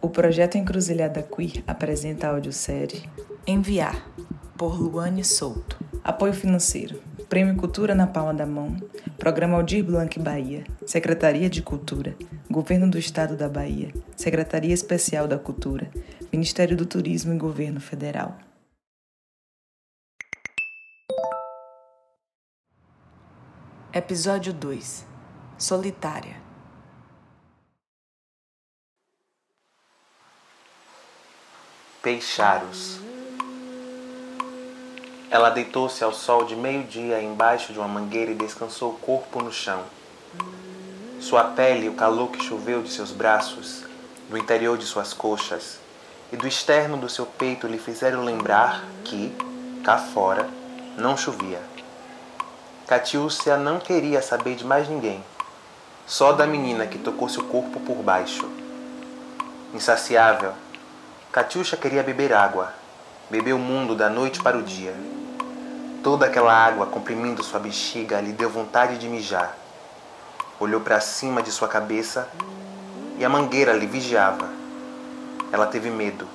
O projeto Encruzilhada Queer apresenta a audiosérie Enviar, por Luane Souto. Apoio financeiro. Prêmio Cultura na Palma da Mão. Programa Aldir Blanc Bahia. Secretaria de Cultura. Governo do Estado da Bahia. Secretaria Especial da Cultura. Ministério do Turismo e Governo Federal. Episódio 2 Solitária Peixaros. Ela deitou-se ao sol de meio-dia embaixo de uma mangueira e descansou o corpo no chão. Sua pele o calor que choveu de seus braços, do interior de suas coxas e do externo do seu peito lhe fizeram lembrar que, cá fora, não chovia. Catiúcia não queria saber de mais ninguém, só da menina que tocou seu corpo por baixo. Insaciável, Catiúcia queria beber água, beber o mundo da noite para o dia. Toda aquela água comprimindo sua bexiga lhe deu vontade de mijar. Olhou para cima de sua cabeça e a mangueira lhe vigiava. Ela teve medo,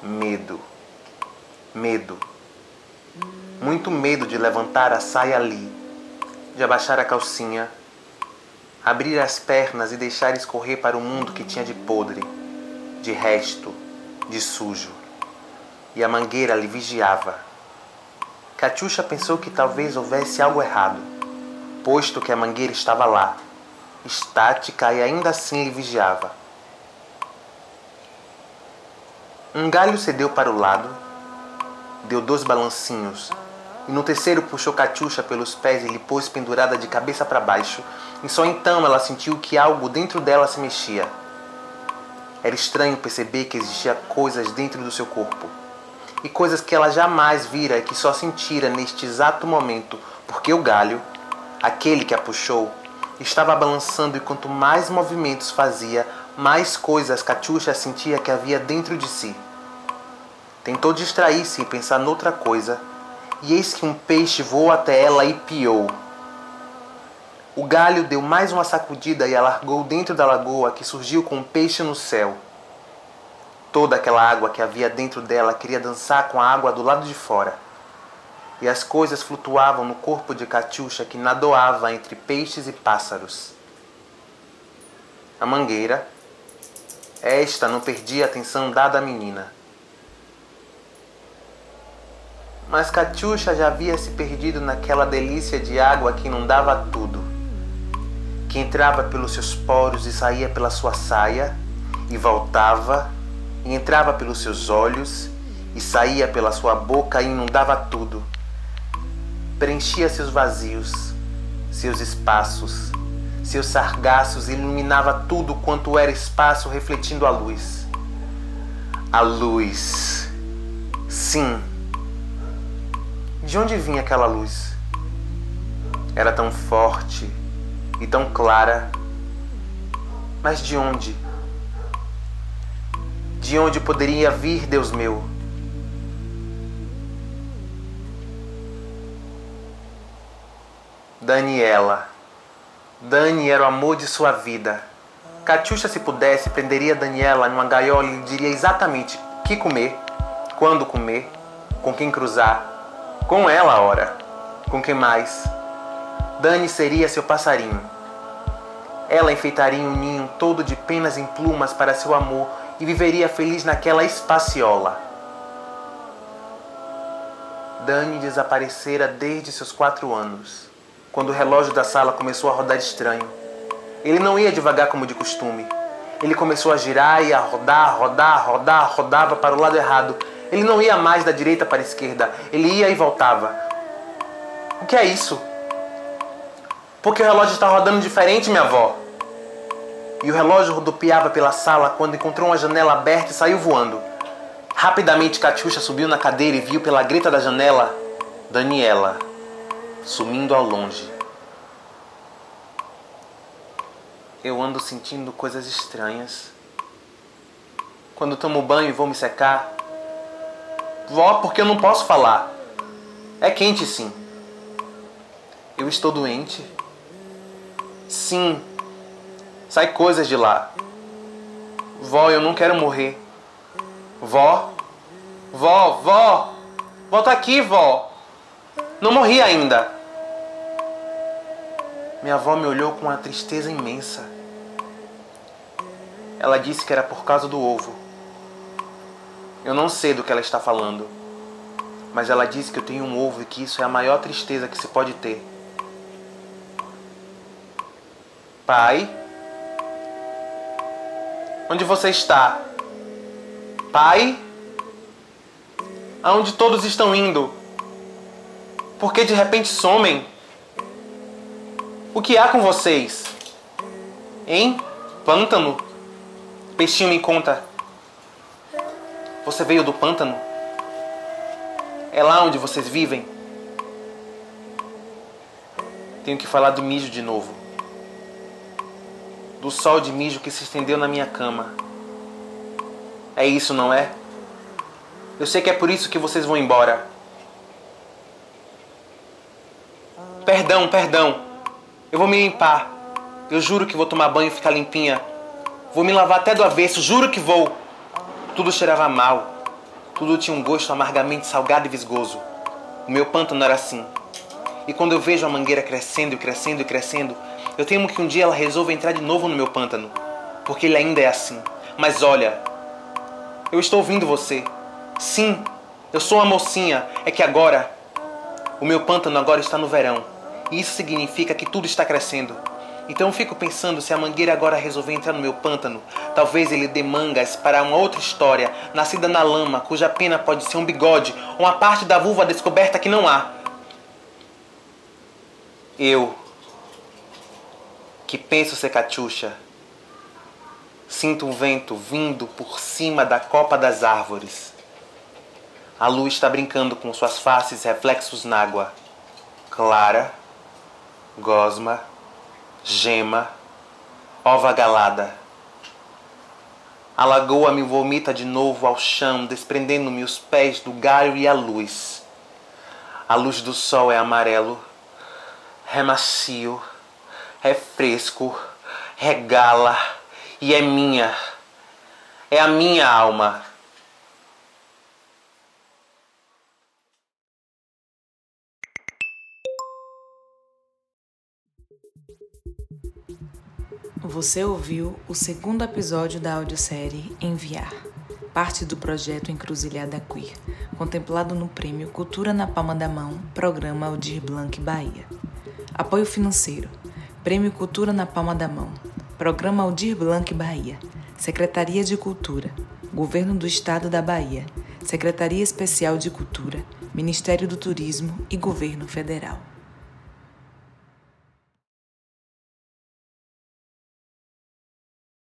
medo, medo. Muito medo de levantar a saia ali, de abaixar a calcinha, abrir as pernas e deixar escorrer para o mundo que tinha de podre, de resto, de sujo, e a mangueira lhe vigiava. Catiuxa pensou que talvez houvesse algo errado, posto que a mangueira estava lá, estática e ainda assim lhe vigiava. Um galho cedeu para o lado, deu dois balancinhos, e no terceiro puxou Catiuxa pelos pés e lhe pôs pendurada de cabeça para baixo, e só então ela sentiu que algo dentro dela se mexia. Era estranho perceber que existia coisas dentro do seu corpo. E coisas que ela jamais vira e que só sentira neste exato momento, porque o galho, aquele que a puxou, estava balançando e quanto mais movimentos fazia, mais coisas Catiuxa sentia que havia dentro de si. Tentou distrair-se e pensar noutra coisa, e eis que um peixe voou até ela e piou. O galho deu mais uma sacudida e alargou dentro da lagoa que surgiu com um peixe no céu. Toda aquela água que havia dentro dela queria dançar com a água do lado de fora. E as coisas flutuavam no corpo de Catiuxa que nadoava entre peixes e pássaros. A mangueira, esta não perdia a atenção dada à menina. Mas Catiuxa já havia se perdido naquela delícia de água que inundava tudo que entrava pelos seus poros e saía pela sua saia, e voltava, e entrava pelos seus olhos, e saía pela sua boca e inundava tudo. Preenchia seus vazios, seus espaços, seus sargaços, iluminava tudo quanto era espaço, refletindo a luz. A luz. Sim. De onde vinha aquela luz? Era tão forte e tão clara. Mas de onde? De onde poderia vir, Deus meu? Daniela. Dani era o amor de sua vida. Catiuxa, se pudesse, prenderia Daniela numa gaiola e lhe diria exatamente que comer, quando comer, com quem cruzar. Com ela, ora. Com quem mais? Dani seria seu passarinho. Ela enfeitaria um ninho todo de penas em plumas para seu amor e viveria feliz naquela espaciola. Dani desaparecera desde seus quatro anos, quando o relógio da sala começou a rodar estranho. Ele não ia devagar como de costume. Ele começou a girar e a rodar, rodar, rodar, rodava para o lado errado. Ele não ia mais da direita para a esquerda, ele ia e voltava. O que é isso? Porque o relógio está rodando diferente, minha avó. E o relógio rodopiava pela sala quando encontrou uma janela aberta e saiu voando. Rapidamente, Catiuxa subiu na cadeira e viu pela greta da janela Daniela sumindo ao longe. Eu ando sentindo coisas estranhas. Quando tomo banho e vou me secar. Vó, porque eu não posso falar. É quente sim. Eu estou doente. Sim, Sai coisas de lá. Vó, eu não quero morrer. Vó? Vó, vó! Volta aqui, vó! Não morri ainda. Minha avó me olhou com uma tristeza imensa. Ela disse que era por causa do ovo. Eu não sei do que ela está falando, mas ela disse que eu tenho um ovo e que isso é a maior tristeza que se pode ter. Pai? Onde você está? Pai? Aonde todos estão indo? Por que de repente somem? O que há com vocês? Hein? Pântano? Peixinho me conta. Você veio do pântano? É lá onde vocês vivem? Tenho que falar do mijo de novo. Do sol de mijo que se estendeu na minha cama. É isso, não é? Eu sei que é por isso que vocês vão embora. Perdão, perdão. Eu vou me limpar. Eu juro que vou tomar banho e ficar limpinha. Vou me lavar até do avesso, juro que vou. Tudo cheirava mal. Tudo tinha um gosto amargamente salgado e visgoso. O meu pântano era assim. E quando eu vejo a mangueira crescendo e crescendo e crescendo, eu temo que um dia ela resolva entrar de novo no meu pântano. Porque ele ainda é assim. Mas olha, eu estou ouvindo você. Sim, eu sou uma mocinha. É que agora, o meu pântano agora está no verão. E isso significa que tudo está crescendo. Então eu fico pensando se a mangueira agora resolver entrar no meu pântano, talvez ele dê mangas para uma outra história, nascida na lama, cuja pena pode ser um bigode ou uma parte da vulva descoberta que não há. Eu, que penso ser Catiuxa, sinto um vento vindo por cima da copa das árvores. A luz está brincando com suas faces reflexos na água. Clara, gosma, gema, ova galada. A lagoa me vomita de novo ao chão, desprendendo-me os pés do galho e a luz. A luz do sol é amarelo, é macio, é fresco, regala e é minha. É a minha alma. Você ouviu o segundo episódio da audiosérie Enviar, parte do projeto Encruzilhada Queer, contemplado no Prêmio Cultura na Palma da Mão, Programa Aldir Blanc Bahia. Apoio financeiro: Prêmio Cultura na Palma da Mão, Programa Aldir Blanc Bahia, Secretaria de Cultura, Governo do Estado da Bahia, Secretaria Especial de Cultura, Ministério do Turismo e Governo Federal.